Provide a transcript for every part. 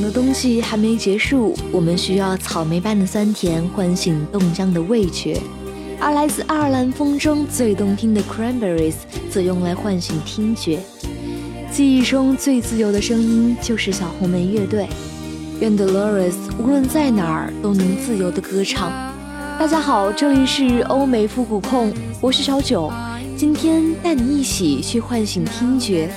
的东西还没结束，我们需要草莓般的酸甜唤醒冻僵的味觉，而来自爱尔兰风中最动听的 Cranberries 则用来唤醒听觉。记忆中最自由的声音就是小红莓乐队，愿 Dolores 无论在哪儿都能自由的歌唱。大家好，这里是欧美复古控，我是小九，今天带你一起去唤醒听觉。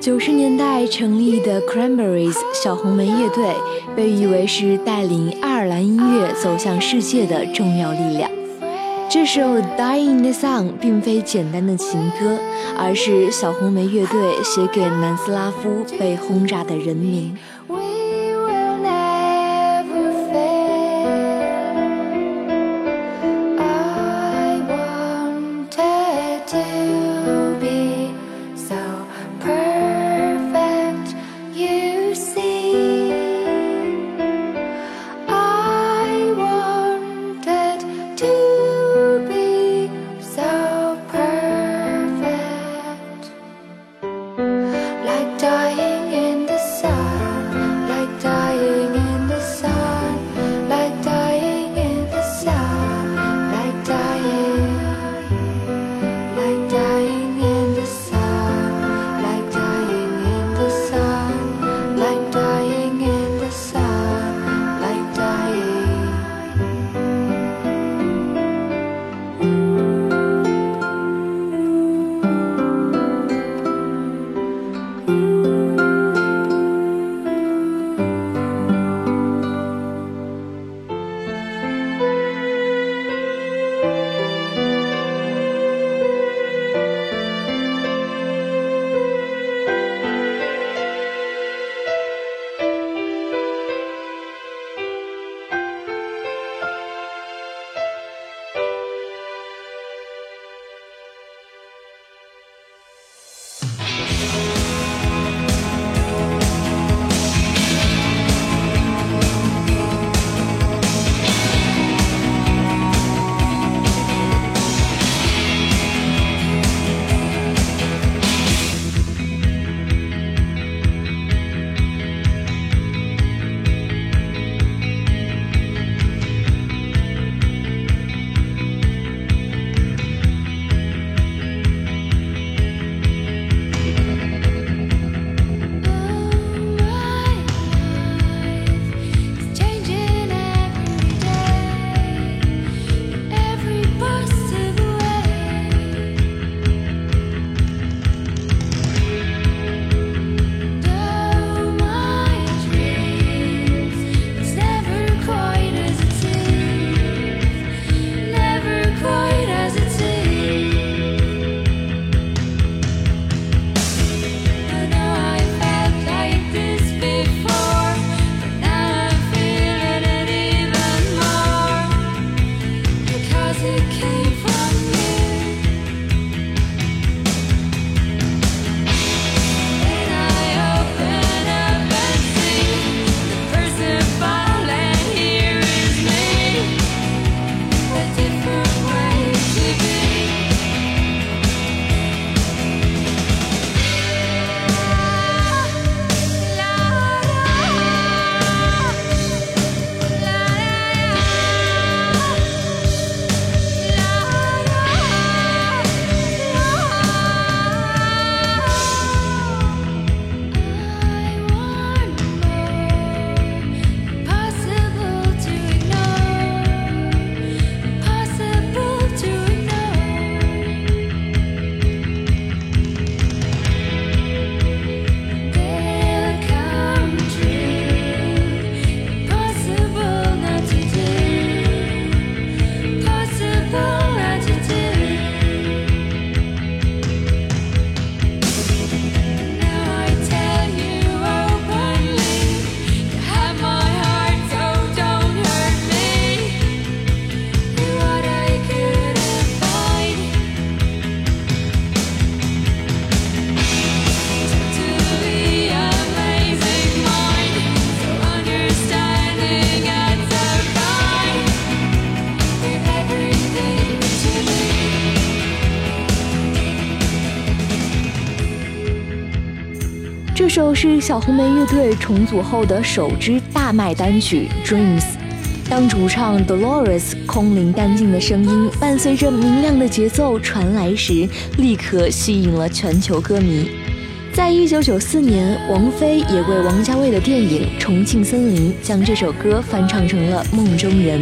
九十年代成立的 Cranberries 小红莓乐队被誉为是带领爱尔兰音乐走向世界的重要力量。这首《Dying in the Sun》并非简单的情歌，而是小红莓乐队写给南斯拉夫被轰炸的人民。是小红莓乐队重组后的首支大卖单曲《Dreams》。当主唱 Dolores 空灵干净的声音伴随着明亮的节奏传来时，立刻吸引了全球歌迷。在一九九四年，王菲也为王家卫的电影《重庆森林》将这首歌翻唱成了《梦中人》。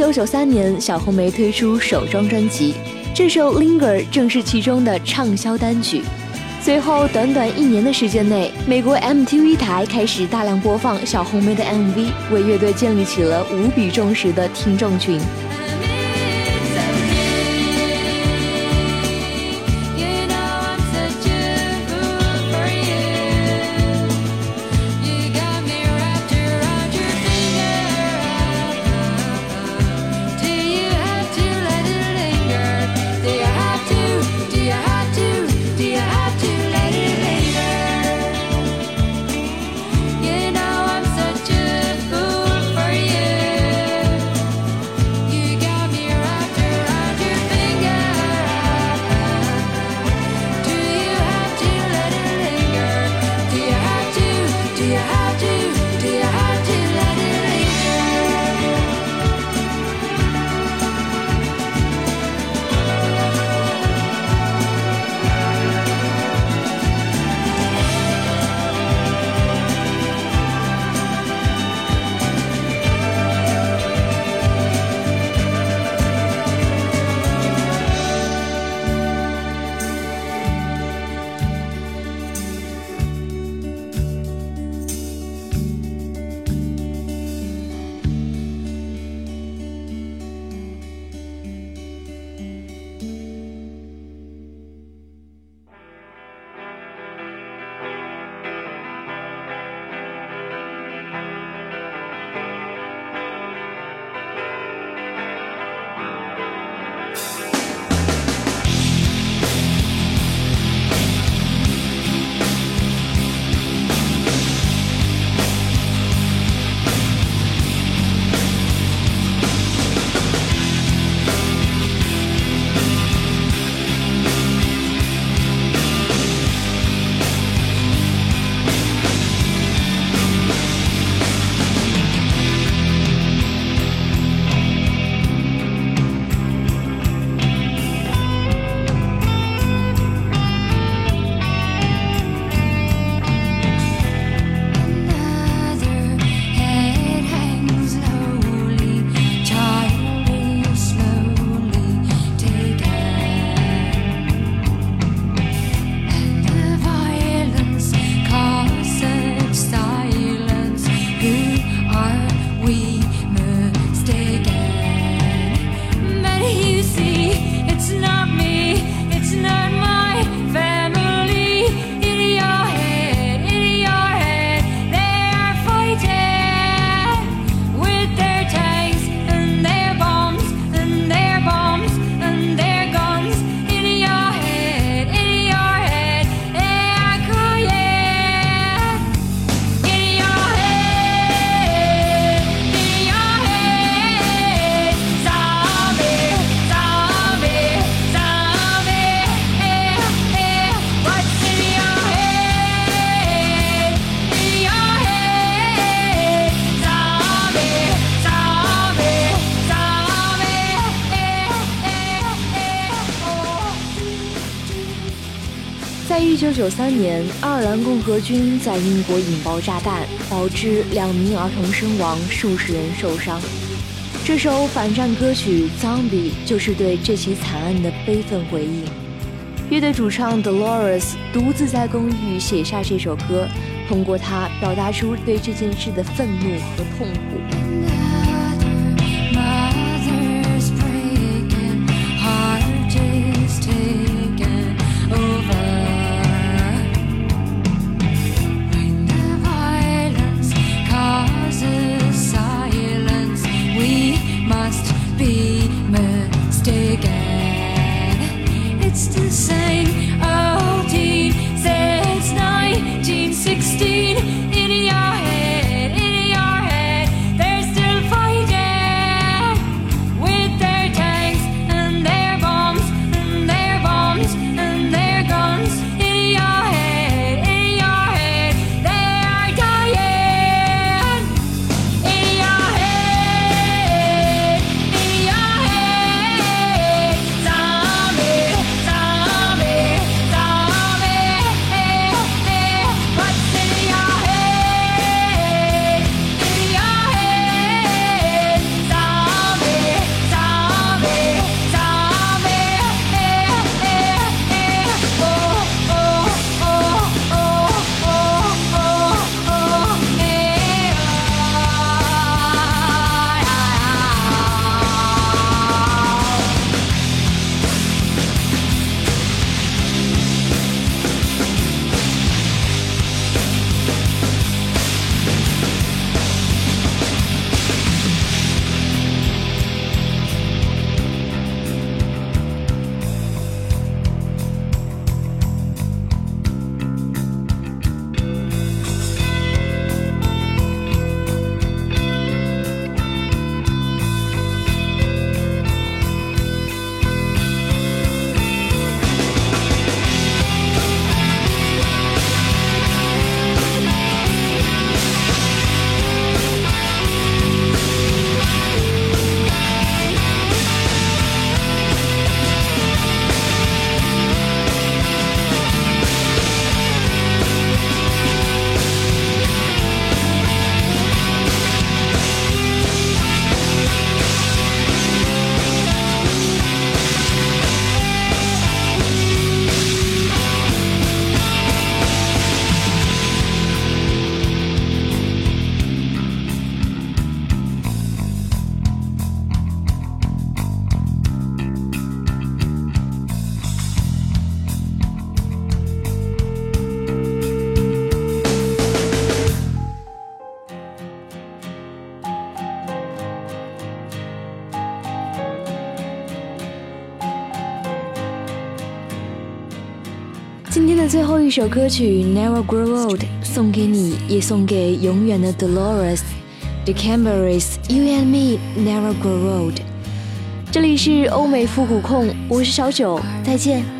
九九三年，小红莓推出首张专辑，这首《Linger》正是其中的畅销单曲。随后，短短一年的时间内，美国 MTV 台开始大量播放小红莓的 MV，为乐队建立起了无比忠实的听众群。一九九三年，爱尔兰共和军在英国引爆炸弹，导致两名儿童身亡，数十人受伤。这首反战歌曲《Zombie》就是对这起惨案的悲愤回应。乐队主唱 Dolores 独自在公寓写下这首歌，通过它表达出对这件事的愤怒和痛苦。一首歌曲《Never Grow Old》送给你，也送给永远的 Dolores。The Camberys, You and Me Never Grow Old。这里是欧美复古控，我是小九，再见。